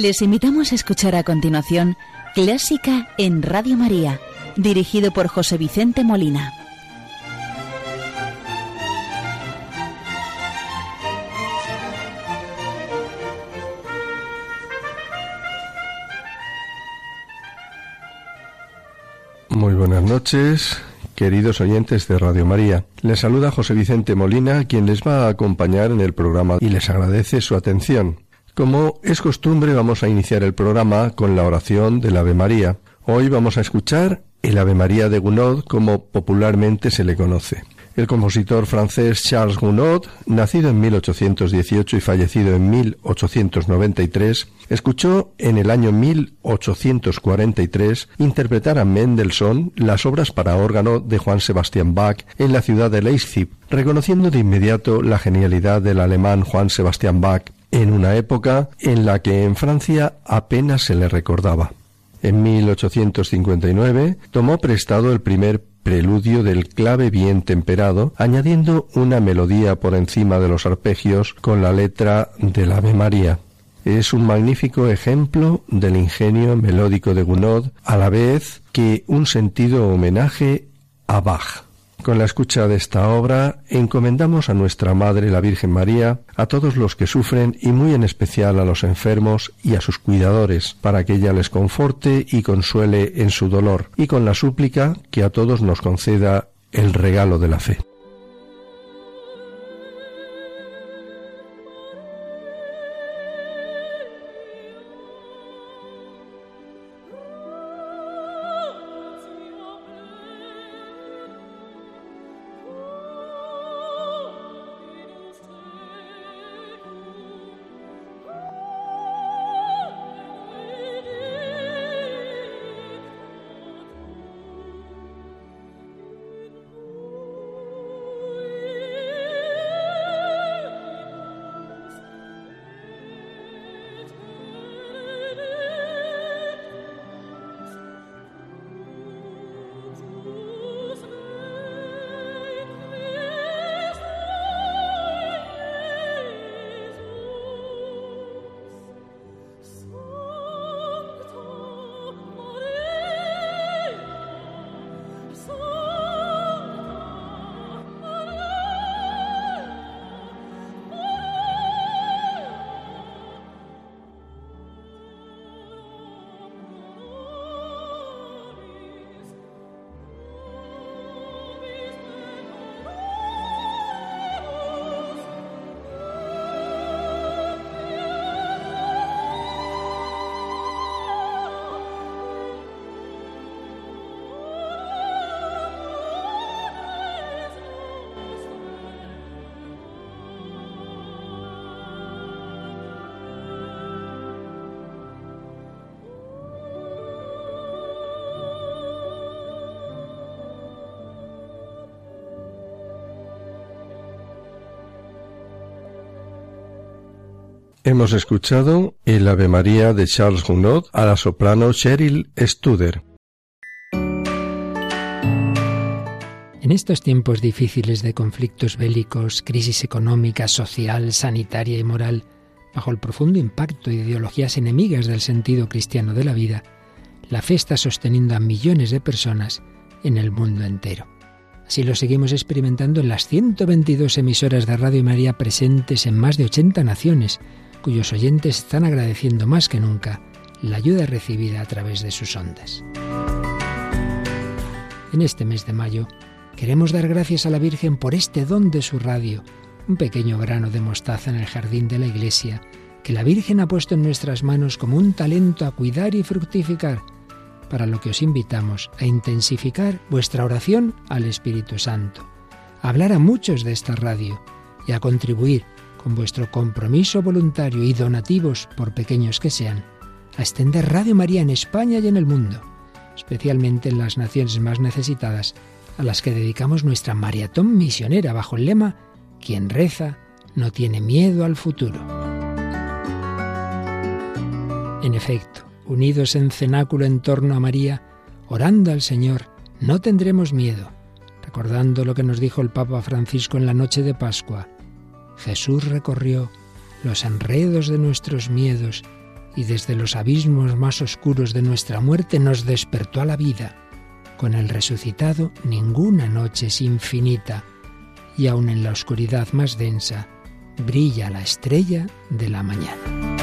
Les invitamos a escuchar a continuación Clásica en Radio María, dirigido por José Vicente Molina. Muy buenas noches, queridos oyentes de Radio María. Les saluda José Vicente Molina, quien les va a acompañar en el programa y les agradece su atención. Como es costumbre, vamos a iniciar el programa con la oración del Ave María. Hoy vamos a escuchar el Ave María de Gounod, como popularmente se le conoce. El compositor francés Charles Gounod, nacido en 1818 y fallecido en 1893, escuchó en el año 1843 interpretar a Mendelssohn las obras para órgano de Juan Sebastian Bach en la ciudad de Leipzig, reconociendo de inmediato la genialidad del alemán Juan Sebastian Bach en una época en la que en Francia apenas se le recordaba. En 1859 tomó prestado el primer preludio del clave bien temperado, añadiendo una melodía por encima de los arpegios con la letra del Ave María. Es un magnífico ejemplo del ingenio melódico de Gounod, a la vez que un sentido homenaje a Bach. Con la escucha de esta obra encomendamos a nuestra Madre la Virgen María, a todos los que sufren y muy en especial a los enfermos y a sus cuidadores, para que ella les conforte y consuele en su dolor, y con la súplica que a todos nos conceda el regalo de la fe. Hemos escuchado el Ave María de Charles Gounod a la soprano Cheryl Studer. En estos tiempos difíciles de conflictos bélicos, crisis económica, social, sanitaria y moral, bajo el profundo impacto de ideologías enemigas del sentido cristiano de la vida, la fe está sosteniendo a millones de personas en el mundo entero. Así lo seguimos experimentando en las 122 emisoras de Radio María presentes en más de 80 naciones, cuyos oyentes están agradeciendo más que nunca la ayuda recibida a través de sus ondas. En este mes de mayo queremos dar gracias a la Virgen por este don de su radio, un pequeño grano de mostaza en el jardín de la iglesia, que la Virgen ha puesto en nuestras manos como un talento a cuidar y fructificar, para lo que os invitamos a intensificar vuestra oración al Espíritu Santo, a hablar a muchos de esta radio y a contribuir vuestro compromiso voluntario y donativos, por pequeños que sean, a extender Radio María en España y en el mundo, especialmente en las naciones más necesitadas, a las que dedicamos nuestra maratón misionera bajo el lema Quien reza no tiene miedo al futuro. En efecto, unidos en cenáculo en torno a María, orando al Señor, no tendremos miedo, recordando lo que nos dijo el Papa Francisco en la noche de Pascua. Jesús recorrió los enredos de nuestros miedos y desde los abismos más oscuros de nuestra muerte nos despertó a la vida. Con el resucitado ninguna noche es infinita y aun en la oscuridad más densa brilla la estrella de la mañana.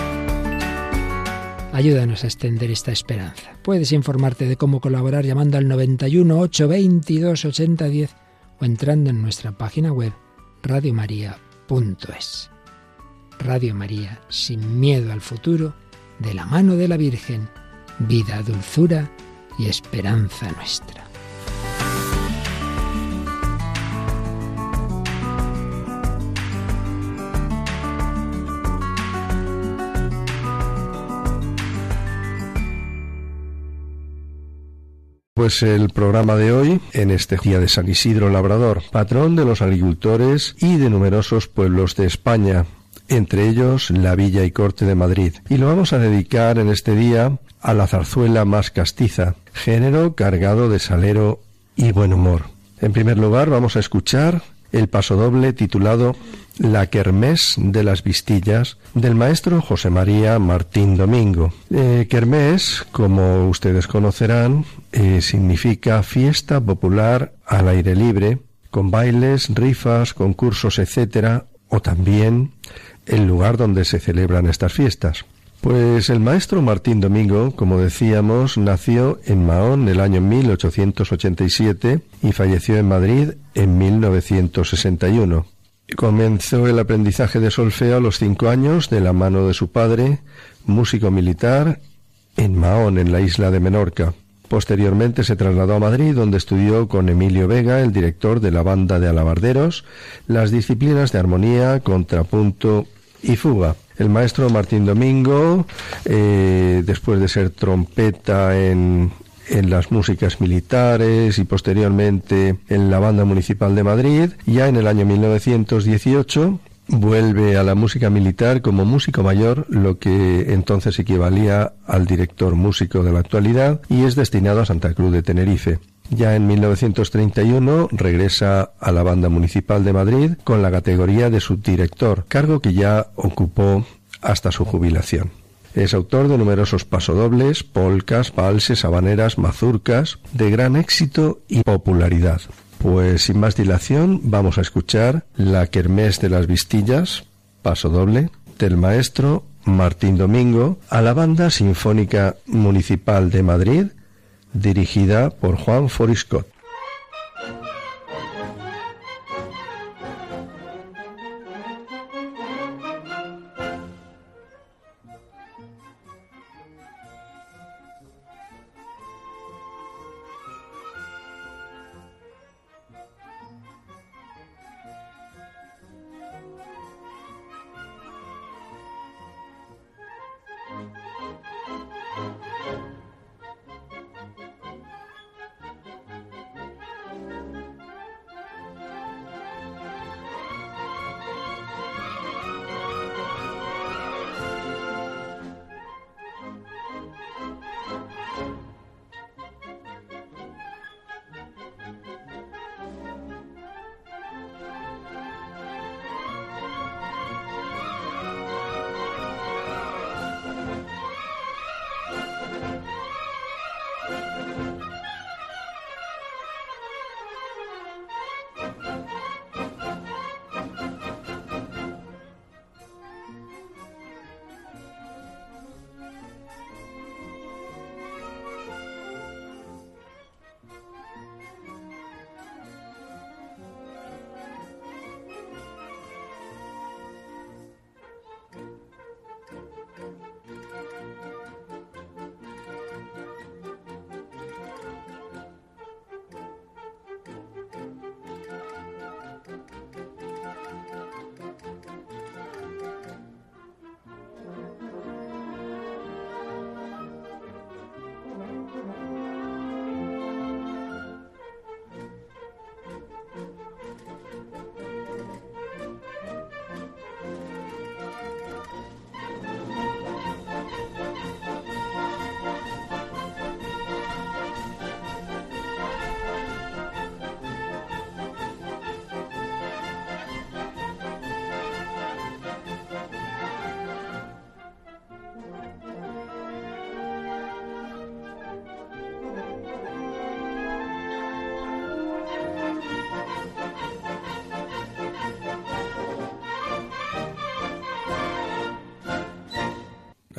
Ayúdanos a extender esta esperanza. Puedes informarte de cómo colaborar llamando al 91 822 8010 o entrando en nuestra página web radiomaria.es. Radio María, sin miedo al futuro, de la mano de la Virgen, vida, dulzura y esperanza nuestra. Pues el programa de hoy, en este día de San Isidro Labrador, patrón de los agricultores y de numerosos pueblos de España, entre ellos la Villa y Corte de Madrid. Y lo vamos a dedicar en este día a la zarzuela más castiza, género cargado de salero y buen humor. En primer lugar, vamos a escuchar el pasodoble titulado La Kermés de las Vistillas del maestro José María Martín Domingo. Eh, kermés, como ustedes conocerán, eh, significa fiesta popular al aire libre, con bailes, rifas, concursos, etcétera, o también el lugar donde se celebran estas fiestas. Pues el maestro Martín Domingo, como decíamos, nació en Mahón el año 1887 y falleció en Madrid en 1961. Comenzó el aprendizaje de solfeo a los cinco años de la mano de su padre, músico militar, en Mahón, en la isla de Menorca. Posteriormente se trasladó a Madrid, donde estudió con Emilio Vega, el director de la banda de alabarderos, las disciplinas de armonía, contrapunto y fuga. El maestro Martín Domingo, eh, después de ser trompeta en, en las músicas militares y posteriormente en la Banda Municipal de Madrid, ya en el año 1918 vuelve a la música militar como músico mayor, lo que entonces equivalía al director músico de la actualidad, y es destinado a Santa Cruz de Tenerife. Ya en 1931 regresa a la Banda Municipal de Madrid con la categoría de subdirector, cargo que ya ocupó hasta su jubilación. Es autor de numerosos pasodobles, polcas, valses, habaneras, mazurcas, de gran éxito y popularidad. Pues sin más dilación vamos a escuchar la Kermés de las Vistillas, pasodoble, del maestro Martín Domingo, a la Banda Sinfónica Municipal de Madrid, dirigida por Juan Foriscott.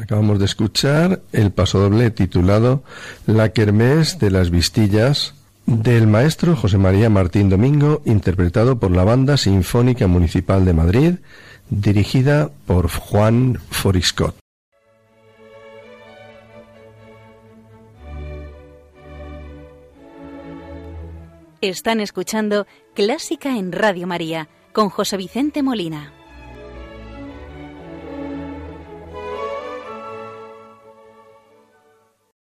Acabamos de escuchar el pasodoble titulado La Kermés de las Vistillas del maestro José María Martín Domingo, interpretado por la Banda Sinfónica Municipal de Madrid, dirigida por Juan Foriscott. Están escuchando Clásica en Radio María con José Vicente Molina.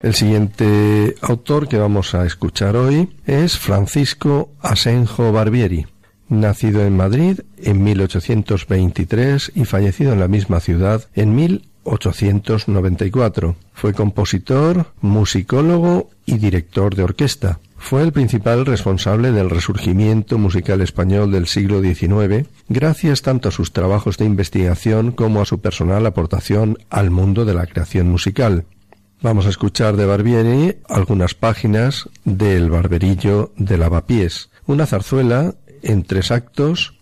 El siguiente autor que vamos a escuchar hoy es Francisco Asenjo Barbieri, nacido en Madrid en 1823 y fallecido en la misma ciudad en 1894. Fue compositor, musicólogo y director de orquesta. Fue el principal responsable del resurgimiento musical español del siglo XIX, gracias tanto a sus trabajos de investigación como a su personal aportación al mundo de la creación musical. Vamos a escuchar de Barbieri algunas páginas del Barberillo de Lavapiés, una zarzuela en tres actos.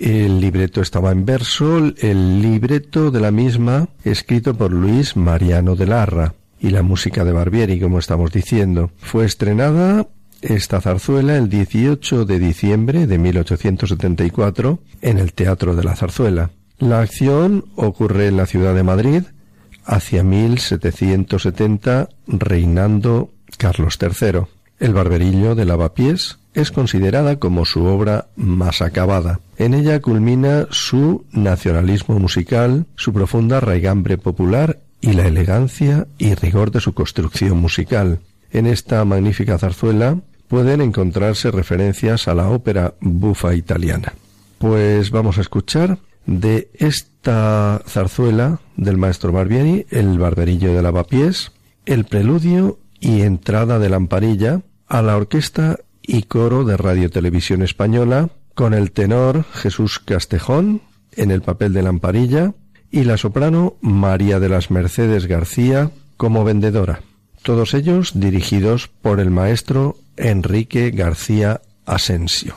El libreto estaba en verso, el libreto de la misma escrito por Luis Mariano de Larra y la música de Barbieri, como estamos diciendo. Fue estrenada esta zarzuela el 18 de diciembre de 1874 en el Teatro de la Zarzuela. La acción ocurre en la ciudad de Madrid, hacia 1770 reinando Carlos III. El barberillo de Lavapiés es considerada como su obra más acabada. En ella culmina su nacionalismo musical, su profunda raigambre popular y la elegancia y rigor de su construcción musical. En esta magnífica zarzuela pueden encontrarse referencias a la ópera bufa italiana. Pues vamos a escuchar de esta zarzuela del maestro Barbieri, El barberillo de lavapiés, el preludio y entrada de lamparilla a la orquesta y coro de Radio Televisión Española, con el tenor Jesús Castejón en el papel de lamparilla y la soprano María de las Mercedes García como vendedora. Todos ellos dirigidos por el maestro Enrique García Asensio.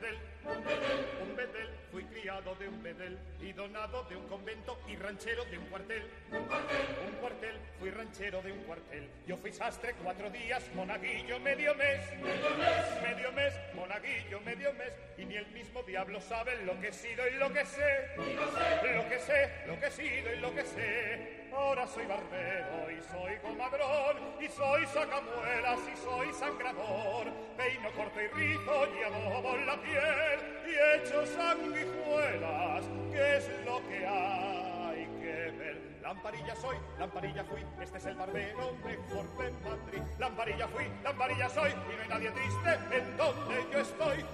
De un bedel. Un bedel, fui criado de un bedel y donado de un convento y ranchero de. Un cuartel, fui ranchero de un cuartel. Yo fui sastre cuatro días, monaguillo medio mes. Medio mes, medio mes, monaguillo medio mes. Y ni el mismo diablo sabe lo que he sido y lo que sé. Lo que sé, lo que he sido y lo que sé. Ahora soy barbero y soy comadrón y soy sacamuelas y soy sangrador. Peino corto y rizo y adobo la piel y echo sanguijuelas, que es lo que hay. Lamparilla soy, lamparilla fui, este es el barbero mejor de Madrid. Lamparilla fui, lamparilla soy y no hay nadie triste en donde yo estoy.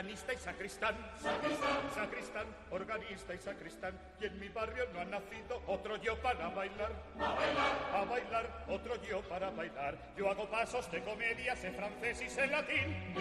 Organista y sacristán. Sacristán, sacristán, organista y sacristán. Y en mi barrio no ha nacido otro yo para bailar. A bailar, a bailar, otro yo para bailar. Yo hago pasos de comedia, sé francés y sé latín.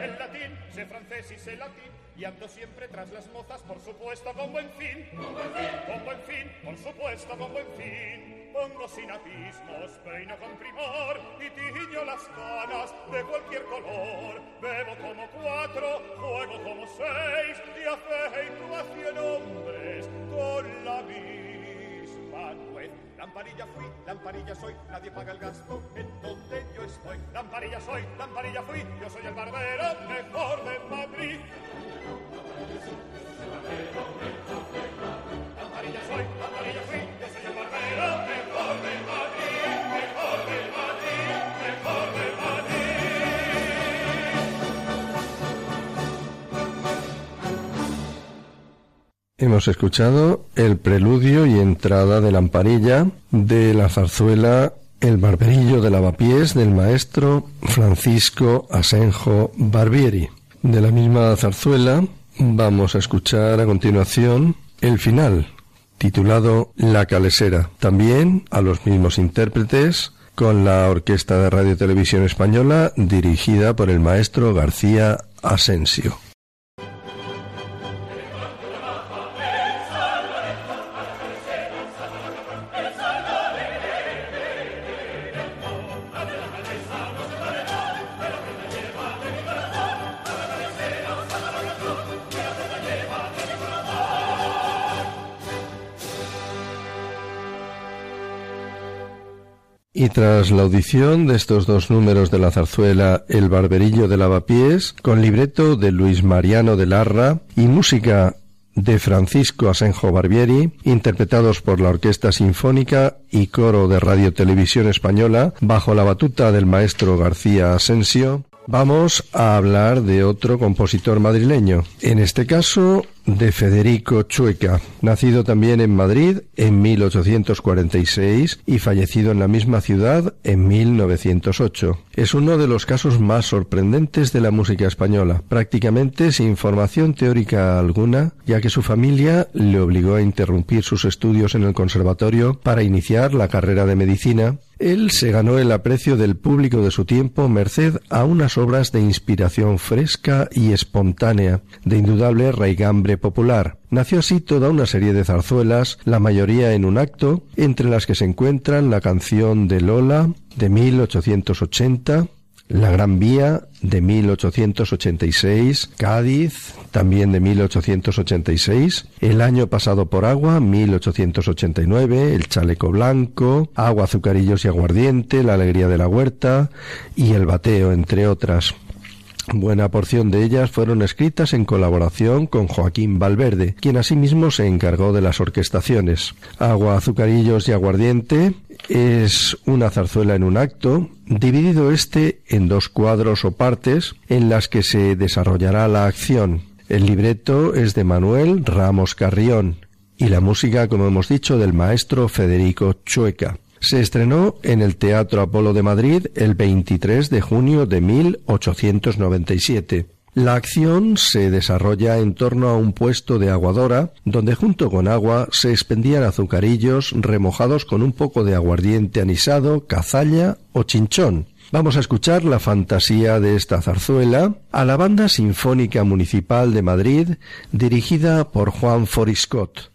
El latín, sé francés y sé latín. Y ando siempre tras las mozas, por supuesto, con buen fin. Con buen fin, por supuesto, con buen fin. Pongo sinapismos, peino con primor y tiño las canas de cualquier color. Bebo como cuatro, juego como seis y afeito a cien hombres con la misma nuez. Lamparilla fui, lamparilla soy, nadie paga el gasto en donde yo estoy. Lamparilla soy, lamparilla fui, yo soy el barbero mejor de Madrid. Lamparilla soy, lamparilla fui, Hemos escuchado el preludio y entrada de Lamparilla de la zarzuela El barberillo de lavapiés del maestro Francisco Asenjo Barbieri. De la misma zarzuela vamos a escuchar a continuación el final, titulado La Calesera. También a los mismos intérpretes con la Orquesta de Radio Televisión Española dirigida por el maestro García Asensio. Tras la audición de estos dos números de la zarzuela El barberillo de lavapiés, con libreto de Luis Mariano de Larra y música de Francisco Asenjo Barbieri, interpretados por la Orquesta Sinfónica y Coro de Radio Televisión Española, bajo la batuta del maestro García Asensio, vamos a hablar de otro compositor madrileño, en este caso de Federico Chueca, nacido también en Madrid en 1846 y fallecido en la misma ciudad en 1908. Es uno de los casos más sorprendentes de la música española, prácticamente sin formación teórica alguna, ya que su familia le obligó a interrumpir sus estudios en el conservatorio para iniciar la carrera de medicina él se ganó el aprecio del público de su tiempo merced a unas obras de inspiración fresca y espontánea, de indudable raigambre popular. Nació así toda una serie de zarzuelas, la mayoría en un acto, entre las que se encuentran la canción de Lola, de 1880, la Gran Vía de 1886, Cádiz también de 1886, El año pasado por agua 1889, El chaleco blanco, Agua, azucarillos y aguardiente, La alegría de la huerta y El bateo, entre otras. Buena porción de ellas fueron escritas en colaboración con Joaquín Valverde, quien asimismo se encargó de las orquestaciones. Agua, azucarillos y aguardiente es una zarzuela en un acto, dividido este en dos cuadros o partes en las que se desarrollará la acción. El libreto es de Manuel Ramos Carrión y la música, como hemos dicho, del maestro Federico Chueca. Se estrenó en el Teatro Apolo de Madrid el 23 de junio de 1897. La acción se desarrolla en torno a un puesto de aguadora donde junto con agua se expendían azucarillos remojados con un poco de aguardiente anisado, cazalla o chinchón. Vamos a escuchar la fantasía de esta zarzuela a la Banda Sinfónica Municipal de Madrid dirigida por Juan Foriscott.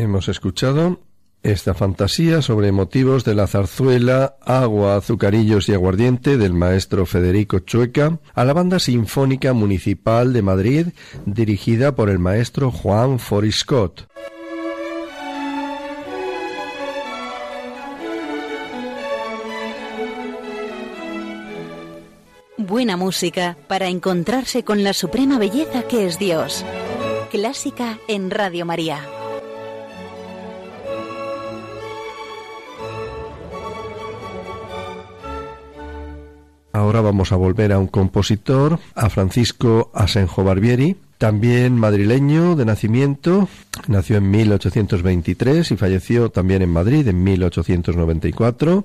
Hemos escuchado esta fantasía sobre motivos de la zarzuela Agua, Azucarillos y Aguardiente del maestro Federico Chueca a la Banda Sinfónica Municipal de Madrid dirigida por el maestro Juan Foriscott. Buena música para encontrarse con la suprema belleza que es Dios. Clásica en Radio María. Ahora vamos a volver a un compositor, a Francisco Asenjo Barbieri, también madrileño de nacimiento, nació en 1823 y falleció también en Madrid en 1894,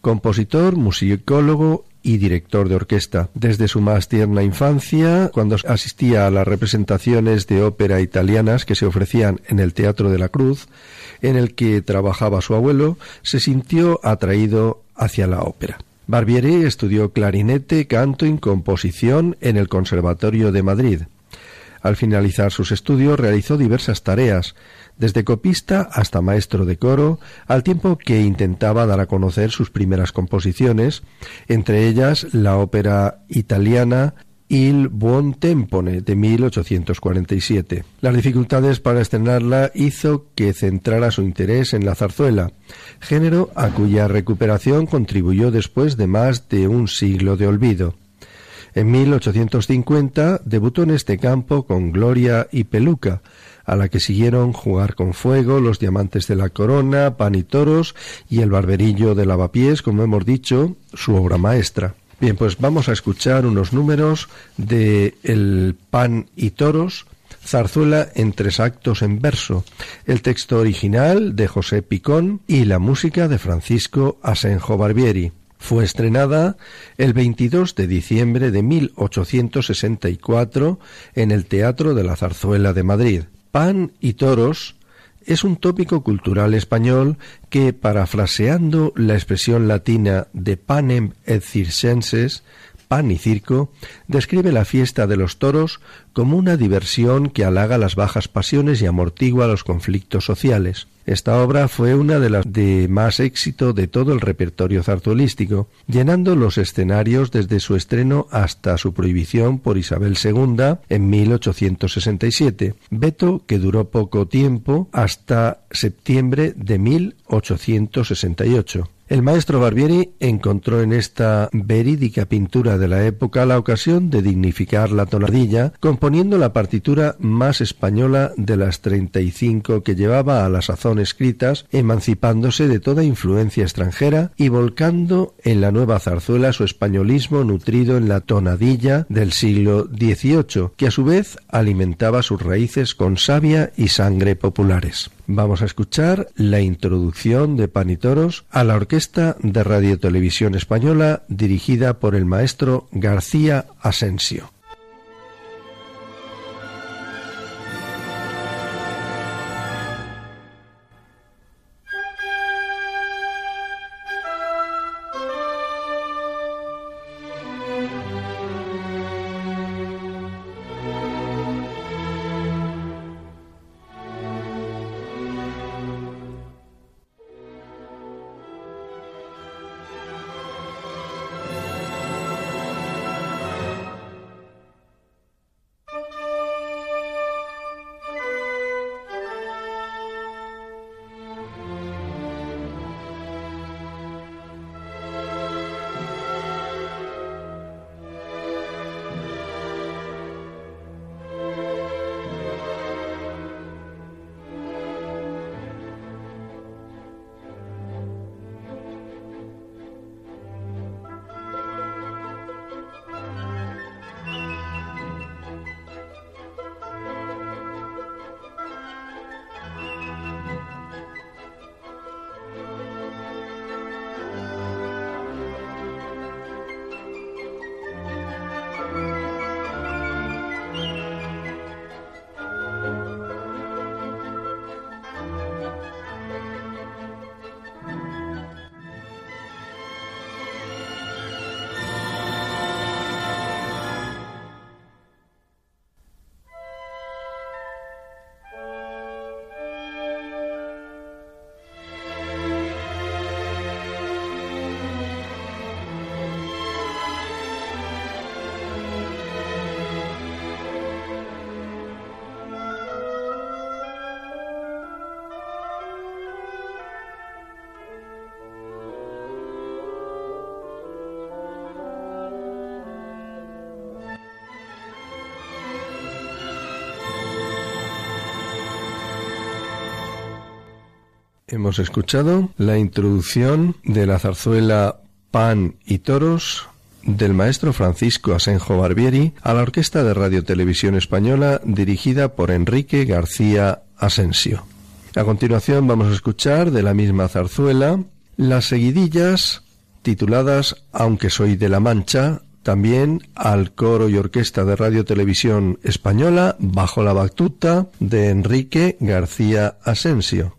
compositor, musicólogo y director de orquesta. Desde su más tierna infancia, cuando asistía a las representaciones de ópera italianas que se ofrecían en el Teatro de la Cruz, en el que trabajaba su abuelo, se sintió atraído hacia la ópera. Barbieri estudió clarinete, canto y composición en el Conservatorio de Madrid. Al finalizar sus estudios realizó diversas tareas, desde copista hasta maestro de coro, al tiempo que intentaba dar a conocer sus primeras composiciones, entre ellas la ópera italiana Il Buon Tempone de 1847. Las dificultades para estrenarla hizo que centrara su interés en la zarzuela, género a cuya recuperación contribuyó después de más de un siglo de olvido. En 1850 debutó en este campo con Gloria y Peluca, a la que siguieron Jugar con Fuego, Los Diamantes de la Corona, Pan y Toros y El Barberillo de Lavapiés, como hemos dicho, su obra maestra. Bien, pues vamos a escuchar unos números de El Pan y Toros, zarzuela en tres actos en verso, el texto original de José Picón y la música de Francisco Asenjo Barbieri. Fue estrenada el 22 de diciembre de 1864 en el Teatro de la Zarzuela de Madrid. Pan y toros es un tópico cultural español que, parafraseando la expresión latina de panem et circenses, pan y circo, describe la fiesta de los toros como una diversión que halaga las bajas pasiones y amortigua los conflictos sociales. Esta obra fue una de las de más éxito de todo el repertorio zarzuelístico, llenando los escenarios desde su estreno hasta su prohibición por Isabel II en 1867, veto que duró poco tiempo hasta septiembre de 1868. El maestro Barbieri encontró en esta verídica pintura de la época la ocasión de dignificar la tonadilla, componiendo la partitura más española de las treinta y cinco que llevaba a la sazón escritas, emancipándose de toda influencia extranjera y volcando en la nueva zarzuela su españolismo nutrido en la tonadilla del siglo XVIII, que a su vez alimentaba sus raíces con savia y sangre populares. Vamos a escuchar la introducción de Panitoros a la Orquesta de Radio Televisión Española dirigida por el maestro García Asensio. Hemos escuchado la introducción de la zarzuela Pan y Toros del maestro Francisco Asenjo Barbieri a la Orquesta de Radio Televisión Española dirigida por Enrique García Asensio. A continuación vamos a escuchar de la misma zarzuela las seguidillas tituladas Aunque soy de la Mancha, también al coro y orquesta de Radio Televisión Española bajo la batuta de Enrique García Asensio.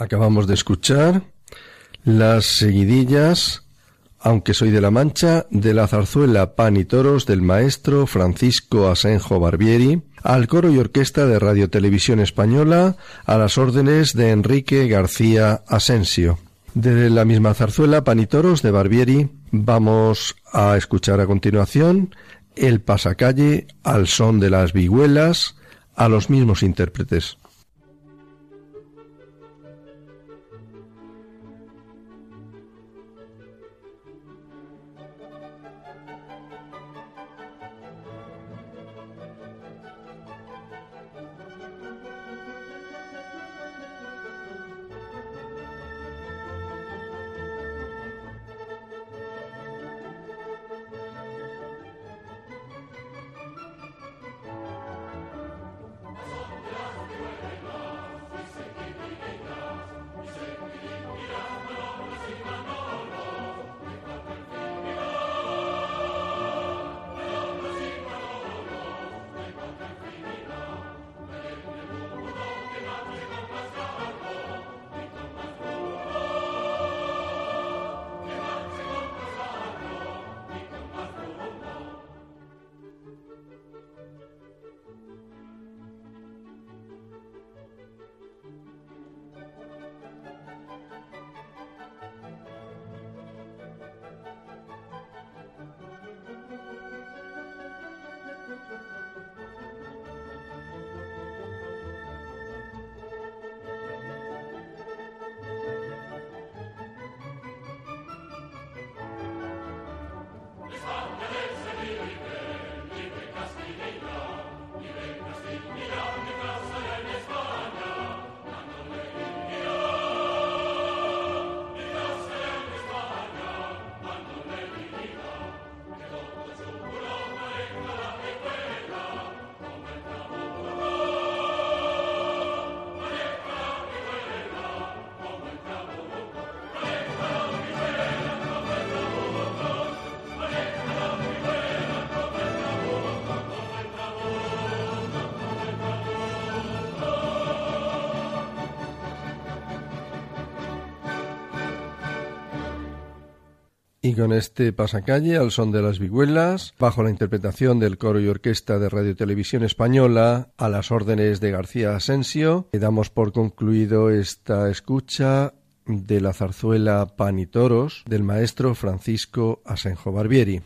Acabamos de escuchar las seguidillas, aunque soy de la Mancha, de la zarzuela Pan y Toros del maestro Francisco Asenjo Barbieri, al coro y orquesta de Radio Televisión Española, a las órdenes de Enrique García Asensio. De la misma zarzuela Pan y Toros de Barbieri, vamos a escuchar a continuación el pasacalle al son de las vihuelas, a los mismos intérpretes. Y con este pasacalle al son de las vihuelas, bajo la interpretación del coro y orquesta de Radio Televisión Española, a las órdenes de García Asensio, damos por concluido esta escucha de la zarzuela Pan y Toros del maestro Francisco Asenjo Barbieri.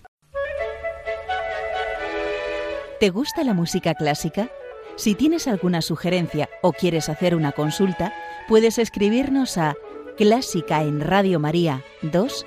¿Te gusta la música clásica? Si tienes alguna sugerencia o quieres hacer una consulta, puedes escribirnos a clásica en Radio María 2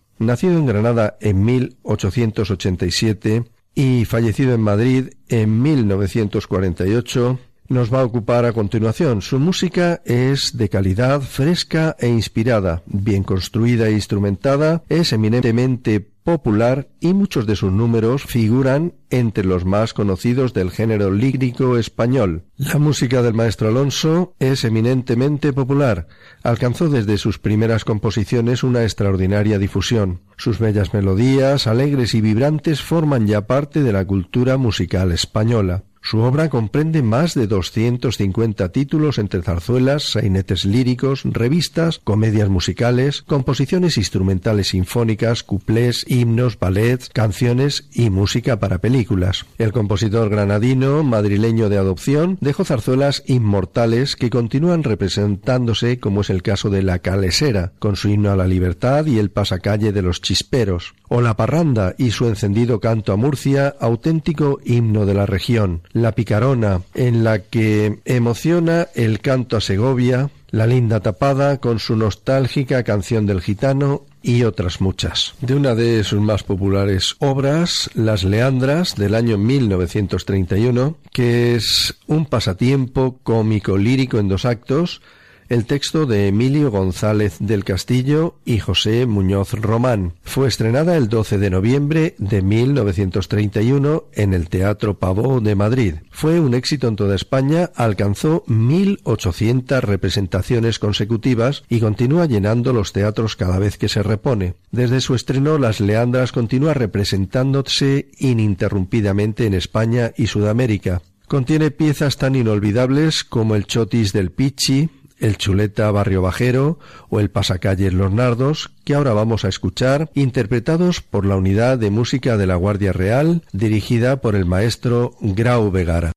nacido en Granada en 1887 y fallecido en Madrid en 1948, nos va a ocupar a continuación. Su música es de calidad, fresca e inspirada, bien construida e instrumentada, es eminentemente popular y muchos de sus números figuran entre los más conocidos del género lírico español. La música del maestro Alonso es eminentemente popular. Alcanzó desde sus primeras composiciones una extraordinaria difusión. Sus bellas melodías, alegres y vibrantes, forman ya parte de la cultura musical española. Su obra comprende más de 250 títulos entre zarzuelas, sainetes líricos, revistas, comedias musicales, composiciones instrumentales sinfónicas, cuplés, himnos, ballets, canciones y música para películas. El compositor granadino, madrileño de adopción, dejó zarzuelas inmortales que continúan representándose como es el caso de La Calesera, con su himno a la libertad y el pasacalle de los chisperos, o La Parranda y su encendido canto a Murcia, auténtico himno de la región, la Picarona, en la que emociona el canto a Segovia, La Linda Tapada con su nostálgica canción del gitano y otras muchas. De una de sus más populares obras, Las Leandras, del año 1931, que es un pasatiempo cómico lírico en dos actos, el texto de Emilio González del Castillo y José Muñoz Román. Fue estrenada el 12 de noviembre de 1931 en el Teatro Pavó de Madrid. Fue un éxito en toda España, alcanzó 1.800 representaciones consecutivas y continúa llenando los teatros cada vez que se repone. Desde su estreno, Las Leandras continúa representándose ininterrumpidamente en España y Sudamérica. Contiene piezas tan inolvidables como el Chotis del Pichi, el Chuleta Barrio Bajero o el Pasacalles Los Nardos, que ahora vamos a escuchar, interpretados por la Unidad de Música de la Guardia Real, dirigida por el maestro Grau Vegara.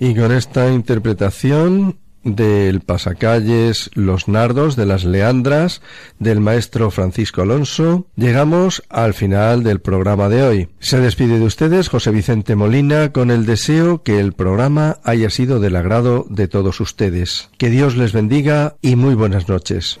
Y con esta interpretación del pasacalles Los Nardos de las Leandras del maestro Francisco Alonso, llegamos al final del programa de hoy. Se despide de ustedes José Vicente Molina con el deseo que el programa haya sido del agrado de todos ustedes. Que Dios les bendiga y muy buenas noches.